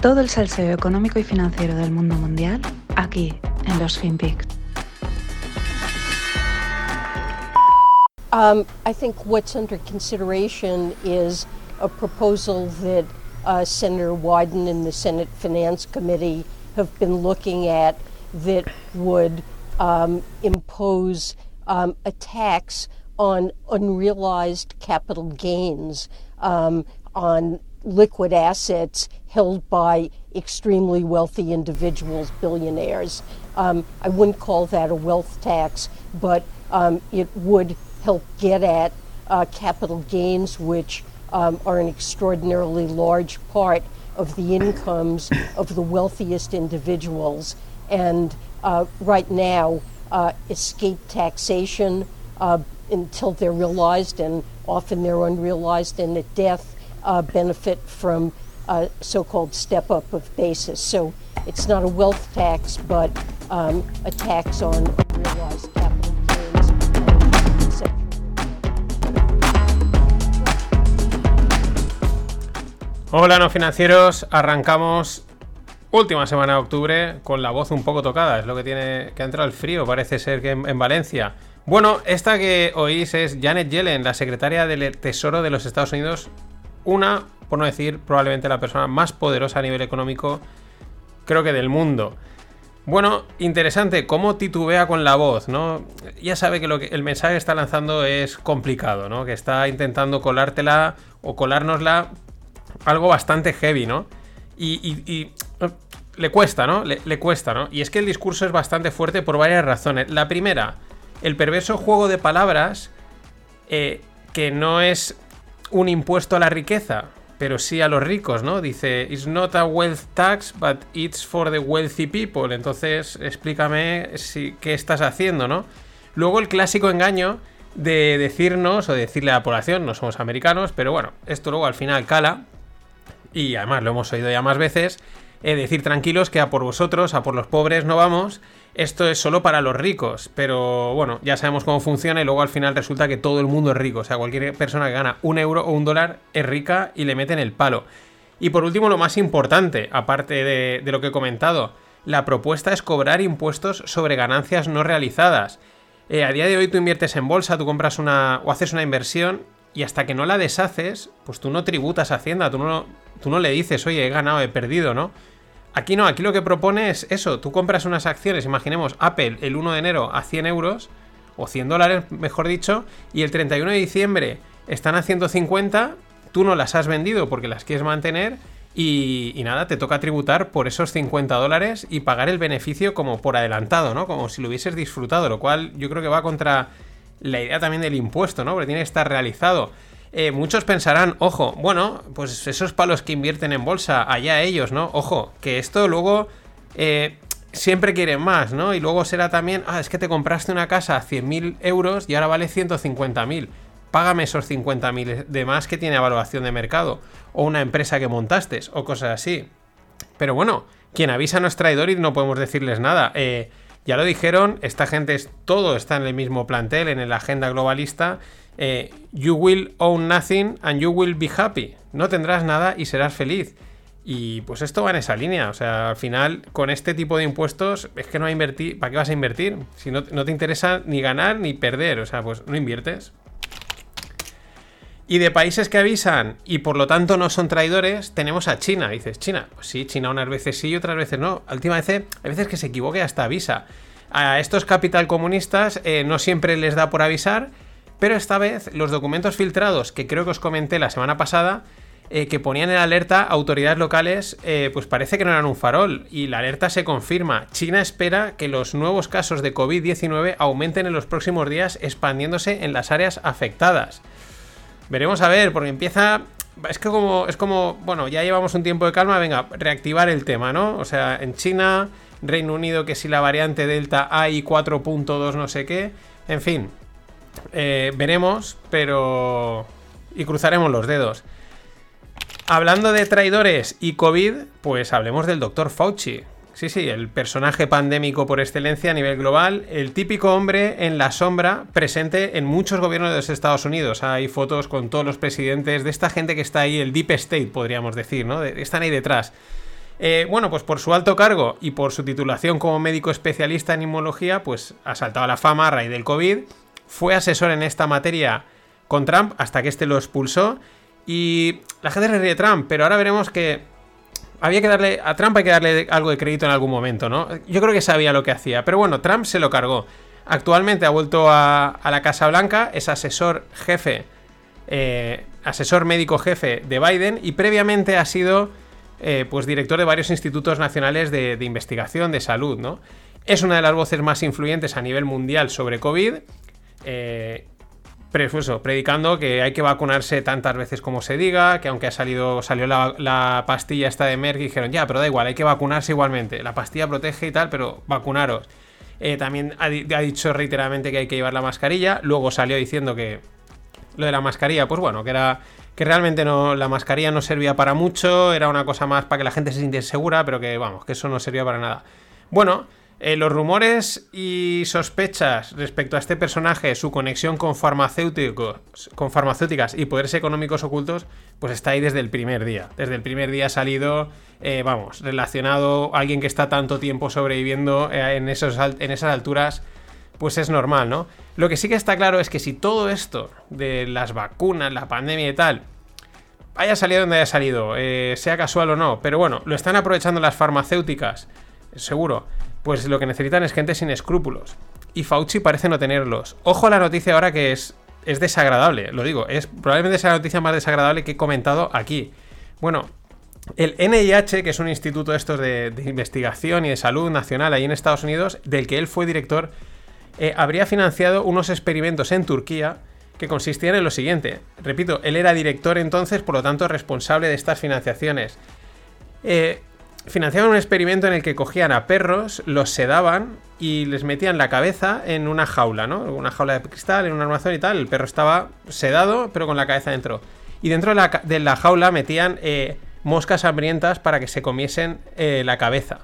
Todo el salseo económico y financiero del mundo mundial aquí en los FinPix. Um, I think what's under consideration is a proposal that uh, Senator Wyden and the Senate Finance Committee have been looking at that would um, impose um, a tax on unrealized capital gains um, on liquid assets held by extremely wealthy individuals, billionaires. Um, I wouldn't call that a wealth tax, but um, it would help get at uh, capital gains, which um, are an extraordinarily large part of the incomes of the wealthiest individuals. And uh, right now, uh, escape taxation uh, until they're realized, and often they're unrealized, and at death uh, benefit from uh, so-called step-up of basis. So it's not a wealth tax, but um, a tax on capital gains. Hola, no financieros. Arrancamos última semana de octubre con la voz un poco tocada. Es lo que tiene que ha entrado el frío, parece ser que en, en Valencia. Bueno, esta que oís es Janet Yellen, la secretaria del Tesoro de los Estados Unidos. Una, por no decir, probablemente la persona más poderosa a nivel económico, creo que del mundo. Bueno, interesante cómo titubea con la voz, ¿no? Ya sabe que, lo que el mensaje que está lanzando es complicado, ¿no? Que está intentando colártela o colárnosla algo bastante heavy, ¿no? Y, eh, le cuesta, ¿no? Le, le cuesta, ¿no? Y es que el discurso es bastante fuerte por varias razones. La primera, el perverso juego de palabras eh, que no es un impuesto a la riqueza, pero sí a los ricos, ¿no? Dice, it's not a wealth tax, but it's for the wealthy people. Entonces, explícame si, qué estás haciendo, ¿no? Luego el clásico engaño de decirnos o decirle a la población, no somos americanos, pero bueno, esto luego al final cala, y además lo hemos oído ya más veces, decir tranquilos que a por vosotros, a por los pobres no vamos, esto es solo para los ricos, pero bueno, ya sabemos cómo funciona y luego al final resulta que todo el mundo es rico, o sea, cualquier persona que gana un euro o un dólar es rica y le meten el palo. Y por último, lo más importante, aparte de, de lo que he comentado, la propuesta es cobrar impuestos sobre ganancias no realizadas. Eh, a día de hoy tú inviertes en bolsa, tú compras una o haces una inversión y hasta que no la deshaces, pues tú no tributas a Hacienda, tú no, tú no le dices, oye, he ganado, he perdido, ¿no? Aquí no, aquí lo que propone es eso, tú compras unas acciones, imaginemos Apple el 1 de enero a 100 euros, o 100 dólares, mejor dicho, y el 31 de diciembre están a 150, tú no las has vendido porque las quieres mantener, y, nada, te toca tributar por esos 50 dólares y pagar el beneficio como por adelantado, ¿no? Como si lo hubieses disfrutado, lo cual yo creo que va contra la idea también del impuesto, ¿no? Porque tiene que estar realizado. Eh, muchos pensarán, ojo, bueno, pues esos palos que invierten en bolsa, allá ellos, ¿no? Ojo, que esto luego eh, siempre quieren más, ¿no? Y luego será también, ah, es que te compraste una casa a 100.000 euros y ahora vale 150.000. Págame esos 50.000 de más que tiene evaluación de mercado. O una empresa que montaste, o cosas así. Pero bueno, quien avisa no es traidor y no podemos decirles nada. Eh, ya lo dijeron, esta gente es todo está en el mismo plantel, en la agenda globalista. Eh, you will own nothing and you will be happy. No tendrás nada y serás feliz. Y pues esto va en esa línea. O sea, al final, con este tipo de impuestos, es que no va a invertir. ¿Para qué vas a invertir? Si no, no te interesa ni ganar ni perder. O sea, pues no inviertes. Y de países que avisan y por lo tanto no son traidores, tenemos a China. Dices, China, pues sí, China unas veces sí y otras veces no. Última vez, hay veces que se equivoque hasta avisa. A estos capital comunistas eh, no siempre les da por avisar, pero esta vez los documentos filtrados, que creo que os comenté la semana pasada, eh, que ponían en alerta autoridades locales, eh, pues parece que no eran un farol. Y la alerta se confirma. China espera que los nuevos casos de COVID-19 aumenten en los próximos días, expandiéndose en las áreas afectadas. Veremos a ver, porque empieza. Es que como. Es como. Bueno, ya llevamos un tiempo de calma. Venga, reactivar el tema, ¿no? O sea, en China, Reino Unido, que si la variante Delta hay 4.2, no sé qué. En fin. eh, veremos, pero. Y cruzaremos los dedos. Hablando de traidores y COVID, pues hablemos del doctor Fauci. Sí, sí, el personaje pandémico por excelencia a nivel global, el típico hombre en la sombra presente en muchos gobiernos de los Estados Unidos. Hay fotos con todos los presidentes de esta gente que está ahí, el Deep State, podríamos decir, ¿no? De- están ahí detrás. Eh, bueno, pues por su alto cargo y por su titulación como médico especialista en inmunología, pues ha saltado a la fama a raíz del COVID. Fue asesor en esta materia con Trump hasta que este lo expulsó. Y la gente le ríe Trump, pero ahora veremos que había que darle. A Trump hay que darle algo de crédito en algún momento, ¿no? Yo creo que sabía lo que hacía. Pero bueno, Trump se lo cargó. Actualmente ha vuelto a, la Casa Blanca, es asesor jefe, eh, asesor médico jefe de Biden y previamente ha sido eh, pues director de varios institutos nacionales de, investigación de salud, ¿no? Es una de las voces más influyentes a nivel mundial sobre COVID. Eh, predicando que hay que vacunarse tantas veces como se diga, que aunque ha salido, salió la, pastilla esta de Merck y dijeron, ya, pero da igual, hay que vacunarse igualmente. La pastilla protege y tal, pero vacunaros. Eh, también ha, dicho reiteradamente que hay que llevar la mascarilla. Luego salió diciendo que lo de la mascarilla, pues bueno, que era que realmente no, la mascarilla no servía para mucho, era una cosa más para que la gente se sintiese segura, pero que vamos, que eso no servía para nada. Bueno, eh, los rumores y sospechas respecto a este personaje, su conexión con farmacéuticos, con farmacéuticas y poderes económicos ocultos, pues está ahí desde el primer día. Desde el primer día ha salido, eh, vamos, relacionado a alguien que está tanto tiempo sobreviviendo eh, en, esos, en esas alturas, pues es normal, ¿no? Lo que sí que está claro es que si todo esto de las vacunas, la pandemia y tal, haya salido donde haya salido, sea casual o no, pero bueno, lo están aprovechando las farmacéuticas, seguro pues lo que necesitan es gente sin escrúpulos. Y Fauci parece no tenerlos. Ojo a la noticia ahora que es, es desagradable, lo digo, es probablemente esa noticia más desagradable que he comentado aquí. Bueno, el NIH, que es un instituto estos de, investigación y de salud nacional ahí en Estados Unidos, del que él fue director, eh, habría financiado unos experimentos en Turquía que consistían en lo siguiente. Repito, él era director entonces, por lo tanto responsable de estas financiaciones. Eh, financiaban un experimento en el que cogían a perros, los sedaban y les metían la cabeza en una jaula, ¿no? Una jaula de cristal, en un armazón y tal. El perro estaba sedado, pero con la cabeza dentro. Y dentro de la, jaula metían eh, moscas hambrientas para que se comiesen eh, la cabeza.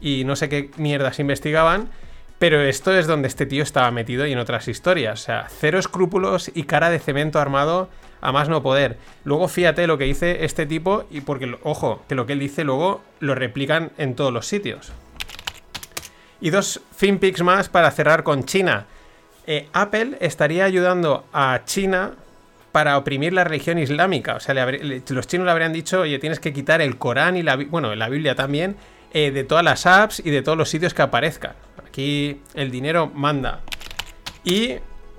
Y no sé qué mierdas investigaban. Pero esto es donde este tío estaba metido y en otras historias. O sea, cero escrúpulos y cara de cemento armado a más no poder. Luego fíjate lo que dice este tipo y porque, ojo, que lo que él dice luego lo replican en todos los sitios. Y dos finpics más para cerrar con China. Eh, Apple estaría ayudando a China para oprimir la religión islámica. O sea, los chinos le habrían dicho, oye, tienes que quitar el Corán y la, bueno, la Biblia también, eh, de todas las apps y de todos los sitios que aparezcan. Aquí el dinero manda. Y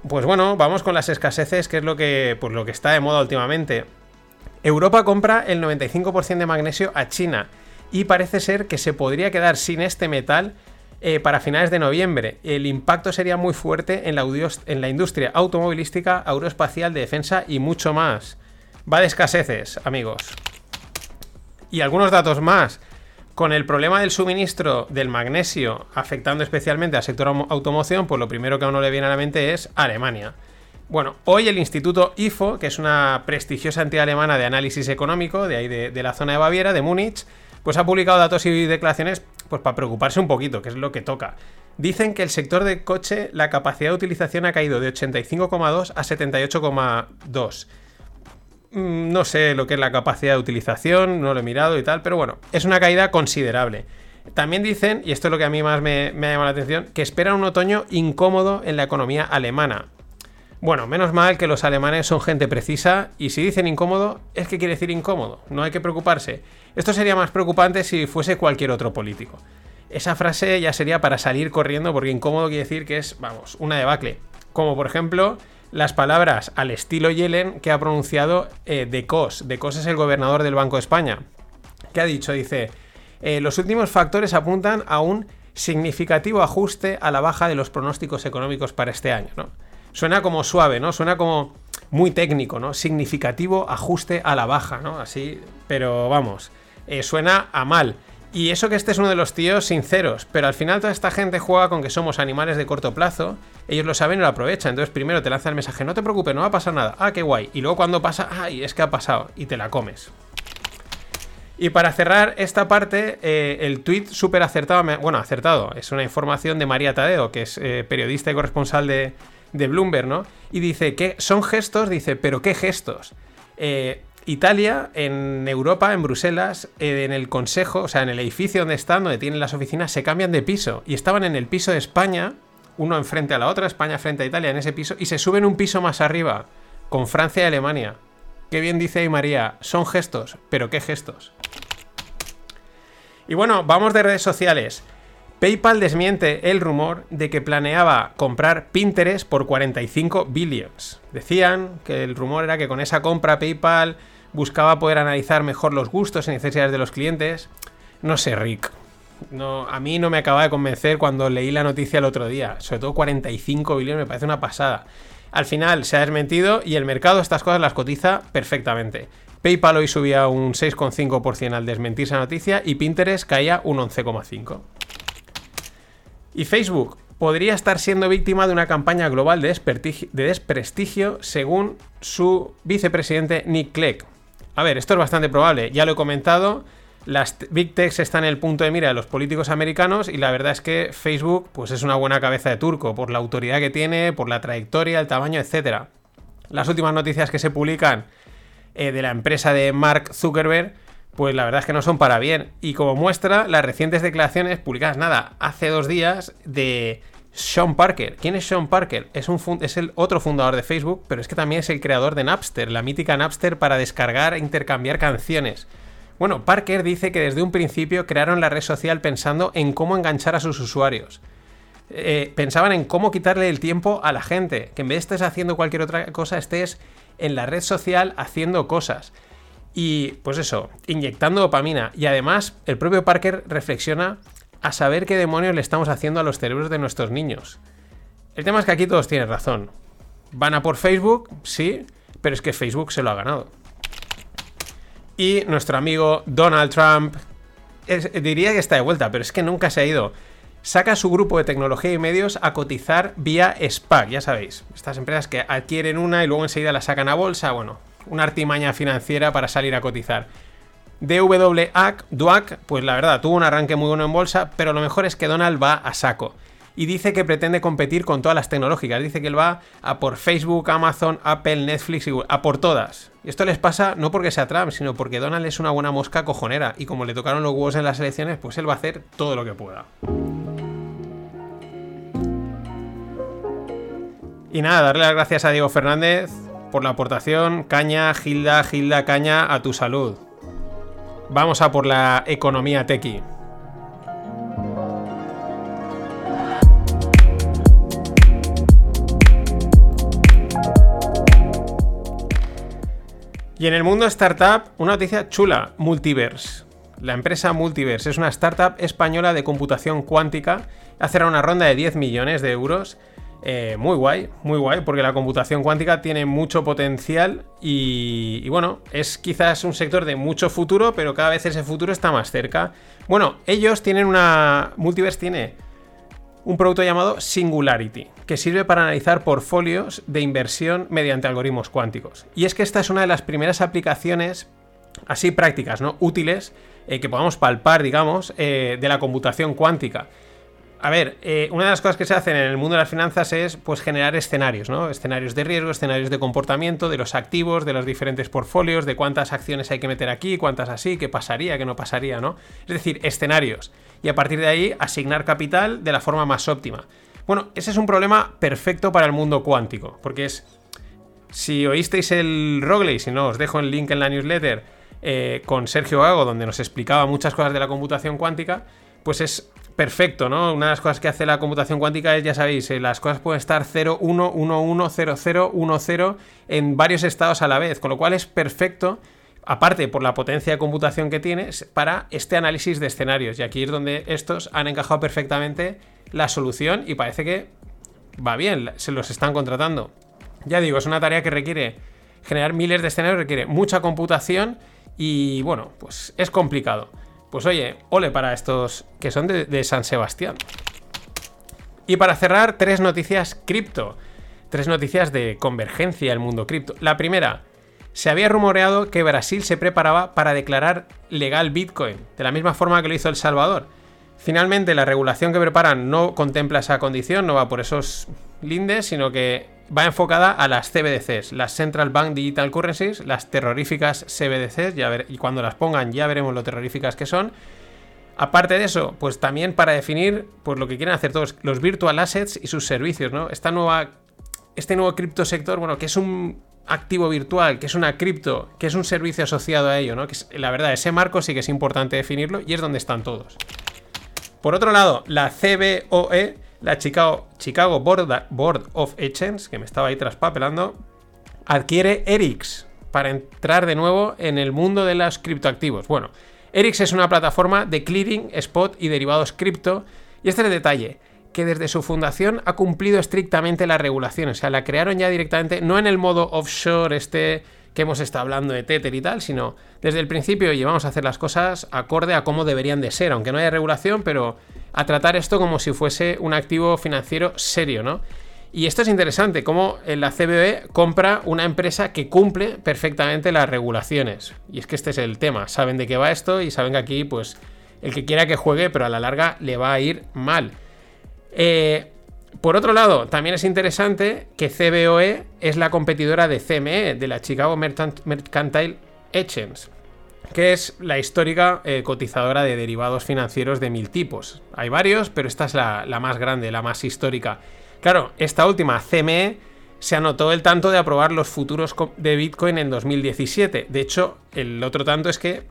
pues bueno, vamos con las escaseces, que es lo que, pues lo que está de moda últimamente. Europa compra el 95% de magnesio a China y parece ser que se podría quedar sin este metal eh, para finales de noviembre. El impacto sería muy fuerte en la, en la industria automovilística, aeroespacial, de defensa y mucho más. Va de escaseces, amigos. Y algunos datos más. Con el problema del suministro del magnesio afectando especialmente al sector automoción, pues lo primero que a uno le viene a la mente es Alemania. Bueno, hoy el Instituto IFO, que es una prestigiosa entidad alemana de análisis económico, de ahí de, la zona de Baviera, de Múnich, pues ha publicado datos y declaraciones pues para preocuparse un poquito, que es lo que toca. Dicen que el sector de coche, la capacidad de utilización ha caído de 85,2 a 78,2. Mm, no sé lo que es la capacidad de utilización, no lo he mirado y tal, pero bueno, es una caída considerable. También dicen, y esto es lo que a mí más me, me ha llamado la atención, que esperan un otoño incómodo en la economía alemana. Bueno, menos mal que los alemanes son gente precisa y si dicen incómodo, es que quiere decir incómodo, no hay que preocuparse. Esto sería más preocupante si fuese cualquier otro político. Esa frase ya sería para salir corriendo porque incómodo quiere decir que es, vamos, una debacle. Como por ejemplo las palabras al estilo Yellen que ha pronunciado eh, De Cos. De Cos es el gobernador del Banco de España. ¿Qué ha dicho? Dice, eh, los últimos factores apuntan a un significativo ajuste a la baja de los pronósticos económicos para este año, ¿no? Suena como suave, ¿no? Suena como muy técnico, ¿no? Significativo ajuste a la baja, ¿no? Así, pero vamos, eh, suena a mal. Y eso que este es uno de los tíos sinceros, pero al final toda esta gente juega con que somos animales de corto plazo, ellos lo saben y lo aprovechan, entonces primero te lanza el mensaje, no te preocupes, no va a pasar nada, ah, qué guay, y luego cuando pasa, ay, es que ha pasado, y te la comes. Y para cerrar esta parte, eh, el tweet súper acertado, bueno, acertado, es una información de María Tadeo, que es eh, periodista y corresponsal de, de Bloomberg, ¿no? Y dice que son gestos, dice, pero ¿qué gestos? Eh, Italia, en Europa, en Bruselas, eh, en el consejo, o sea, en el edificio donde están, donde tienen las oficinas, se cambian de piso. Y estaban en el piso de España, uno enfrente a la otra, España frente a Italia, en ese piso, y se suben un piso más arriba, con Francia y Alemania. Qué bien dice ahí María, son gestos, pero ¿qué gestos? Y bueno, vamos de redes sociales. PayPal desmiente el rumor de que planeaba comprar Pinterest por 45 billions. Decían que el rumor era que con esa compra PayPal buscaba poder analizar mejor los gustos y necesidades de los clientes. No sé, Rick. No, a mí no me acaba de convencer cuando leí la noticia el otro día. Sobre todo 45 billones me parece una pasada. Al final se ha desmentido y el mercado estas cosas las cotiza perfectamente. PayPal hoy subía un 6,5% al desmentir esa noticia y Pinterest caía un 11,5%. Y Facebook podría estar siendo víctima de una campaña global de desprestigio, según su vicepresidente Nick Clegg. A ver, esto es bastante probable, ya lo he comentado, las Big Techs están en el punto de mira de los políticos americanos y la verdad es que Facebook pues es una buena cabeza de turco por la autoridad que tiene, por la trayectoria, el tamaño, etc. Las últimas noticias que se publican eh, de la empresa de Mark Zuckerberg pues la verdad es que no son para bien. Y como muestra, las recientes declaraciones publicadas, nada, hace dos días de Sean Parker. ¿Quién es Sean Parker? Es, el otro fundador de Facebook, pero es que también es el creador de Napster, la mítica Napster para descargar e intercambiar canciones. Bueno, Parker dice que desde un principio crearon la red social pensando en cómo enganchar a sus usuarios. Eh, pensaban en cómo quitarle el tiempo a la gente, que en vez de estés haciendo cualquier otra cosa, estés en la red social haciendo cosas. Y pues eso, inyectando dopamina. Y además, el propio Parker reflexiona a saber qué demonios le estamos haciendo a los cerebros de nuestros niños. El tema es que aquí todos tienen razón. Van a por Facebook, sí, pero es que Facebook se lo ha ganado. Y nuestro amigo Donald Trump, diría que está de vuelta, pero es que nunca se ha ido. Saca su grupo de tecnología y medios a cotizar vía SPAC, ya sabéis. Estas empresas que adquieren una y luego enseguida la sacan a bolsa, bueno, una artimaña financiera para salir a cotizar. DWAC, DUAC, pues la verdad, tuvo un arranque muy bueno en bolsa, pero lo mejor es que Donald va a saco. Y dice que pretende competir con todas las tecnológicas. Dice que él va a por Facebook, Amazon, Apple, Netflix, a por todas. Esto les pasa no porque sea Trump, sino porque Donald es una buena mosca cojonera. Y como le tocaron los huevos en las elecciones, pues él va a hacer todo lo que pueda. Y nada, darle las gracias a Diego Fernández, por la aportación. Caña, Gilda, Gilda, caña a tu salud. Vamos a por la economía tequi. Y en el mundo startup, una noticia chula, Multiverse. La empresa Multiverse es una startup española de computación cuántica. Hacerá una ronda de 10 millones de euros eh, muy guay, muy guay, porque la computación cuántica tiene mucho potencial y, bueno, es quizás un sector de mucho futuro, pero cada vez ese futuro está más cerca. Bueno, ellos tienen una... Multiverse tiene un producto llamado Singularity, que sirve para analizar portfolios de inversión mediante algoritmos cuánticos. Y es que esta es una de las primeras aplicaciones así prácticas, ¿no? Útiles, eh, que podamos palpar, digamos, eh, de la computación cuántica a ver, eh, una de las cosas que se hacen en el mundo de las finanzas es pues generar escenarios, ¿no? Escenarios de riesgo, escenarios de comportamiento, de los activos, de los diferentes portfolios, de cuántas acciones hay que meter aquí, cuántas así, qué pasaría, qué no pasaría, ¿no? Es decir, escenarios. Y a partir de ahí asignar capital de la forma más óptima. Bueno, ese es un problema perfecto para el mundo cuántico, porque es. Si oísteis el Rogley, si no, os dejo el link en la newsletter eh, con Sergio Gago, donde nos explicaba muchas cosas de la computación cuántica, pues es perfecto, ¿no? Una de las cosas que hace la computación cuántica es, ya sabéis, eh, las cosas pueden estar 0, 1, 1, 1, 0, 0, 1, 0 en varios estados a la vez, con lo cual es perfecto, aparte por la potencia de computación que tienes, para este análisis de escenarios. Y aquí es donde estos han encajado perfectamente la solución y parece que va bien, se los están contratando. Ya digo, es una tarea que requiere generar miles de escenarios, requiere mucha computación y bueno, pues es complicado. Pues oye, ole para estos que son de, San Sebastián. Y para cerrar, tres noticias cripto. Tres noticias de convergencia el mundo cripto. La primera, se había rumoreado que Brasil se preparaba para declarar legal Bitcoin, de la misma forma que lo hizo El Salvador. Finalmente, la regulación que preparan no contempla esa condición, no va por esos lindes, sino que va enfocada a las CBDCs, las Central Bank Digital Currencies, las terroríficas CBDCs, y cuando las pongan ya veremos lo terroríficas que son. Aparte de eso, pues también para definir pues lo que quieren hacer todos, los virtual assets y sus servicios, ¿no? Esta nueva, este nuevo criptosector, bueno, que es un activo virtual, que es una cripto, que es un servicio asociado a ello, ¿no? Que la verdad, ese marco sí que es importante definirlo y es donde están todos. Por otro lado, la CBOE, la Chicago, Chicago Board, of Exchange, que me estaba ahí traspapelando, adquiere ERIX para entrar de nuevo en el mundo de los criptoactivos. Bueno, ERIX es una plataforma de clearing, spot y derivados cripto. Y este es el detalle, que desde su fundación ha cumplido estrictamente las regulaciones. O sea, la crearon ya directamente, no en el modo offshore este que hemos estado hablando de Tether y tal, sino desde el principio llevamos a hacer las cosas acorde a cómo deberían de ser, aunque no haya regulación, pero a tratar esto como si fuese un activo financiero serio, ¿no? Y esto es interesante, cómo la CBE compra una empresa que cumple perfectamente las regulaciones. Y es que este es el tema, saben de qué va esto y saben que aquí, pues, el que quiera que juegue, pero a la larga le va a ir mal. Eh, por otro lado, también es interesante que CBOE es la competidora de CME, de la Chicago Mercantile Exchange, que es la histórica eh, cotizadora de derivados financieros de mil tipos. Hay varios, pero esta es la más grande, la más histórica. Claro, esta última CME se anotó el tanto de aprobar los futuros de Bitcoin en 2017. De hecho, el otro tanto es que,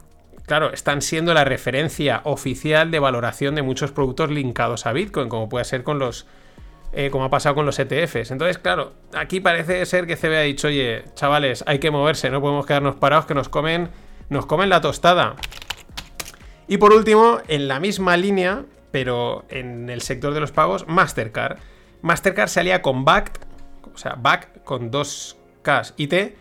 claro, están siendo la referencia oficial de valoración de muchos productos linkados a Bitcoin, como puede ser con los... Eh, como ha pasado con los ETFs. Entonces, claro, aquí parece ser que CB ha dicho, oye, chavales, hay que moverse, no podemos quedarnos parados que nos comen, nos comen la tostada. Y por último, en la misma línea, pero en el sector de los pagos, Mastercard. Mastercard salía con BACT, o sea, BACT con dos Ks y T,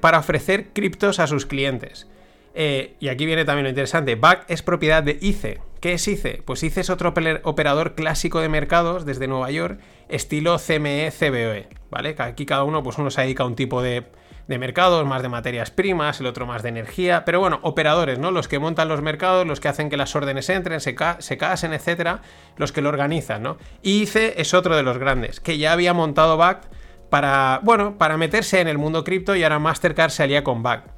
para ofrecer criptos a sus clientes. Eh, y aquí viene también lo interesante. BACT es propiedad de ICE. ¿Qué es ICE? Pues ICE es otro operador clásico de mercados desde Nueva York, estilo CME, CBOE. ¿Vale? Aquí cada uno, pues uno se dedica a un tipo de, mercados, más de materias primas, el otro más de energía, pero bueno, operadores, ¿no? Los que montan los mercados, los que hacen que las órdenes entren, se, casen, etcétera, los que lo organizan, ¿no? Y ICE es otro de los grandes, que ya había montado BACT para, bueno, para meterse en el mundo cripto y ahora Mastercard se alía con BACT.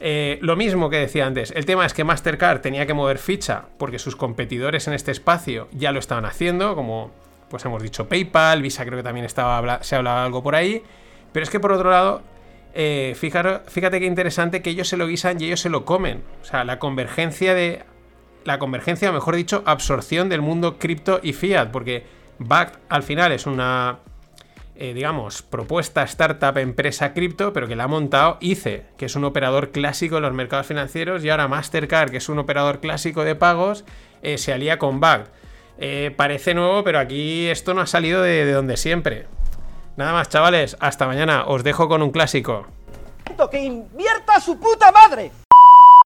Eh, lo mismo que decía antes, el tema es que Mastercard tenía que mover ficha porque sus competidores en este espacio ya lo estaban haciendo, como pues hemos dicho PayPal, Visa creo que también estaba, se hablaba algo por ahí, pero es que por otro lado eh, fíjate, fíjate qué interesante que ellos se lo guisan y ellos se lo comen. O sea, la convergencia de. La convergencia, mejor dicho, absorción del mundo cripto y fiat. Porque BACT al final es una. Eh, digamos, propuesta startup empresa cripto, pero que la ha montado ICE, que es un operador clásico en los mercados financieros, y ahora Mastercard, que es un operador clásico de pagos, eh, se alía con BACT. parece nuevo, pero aquí esto no ha salido de donde siempre. Nada más, chavales. Hasta mañana. Os dejo con un clásico. ¡Que invierta su puta madre!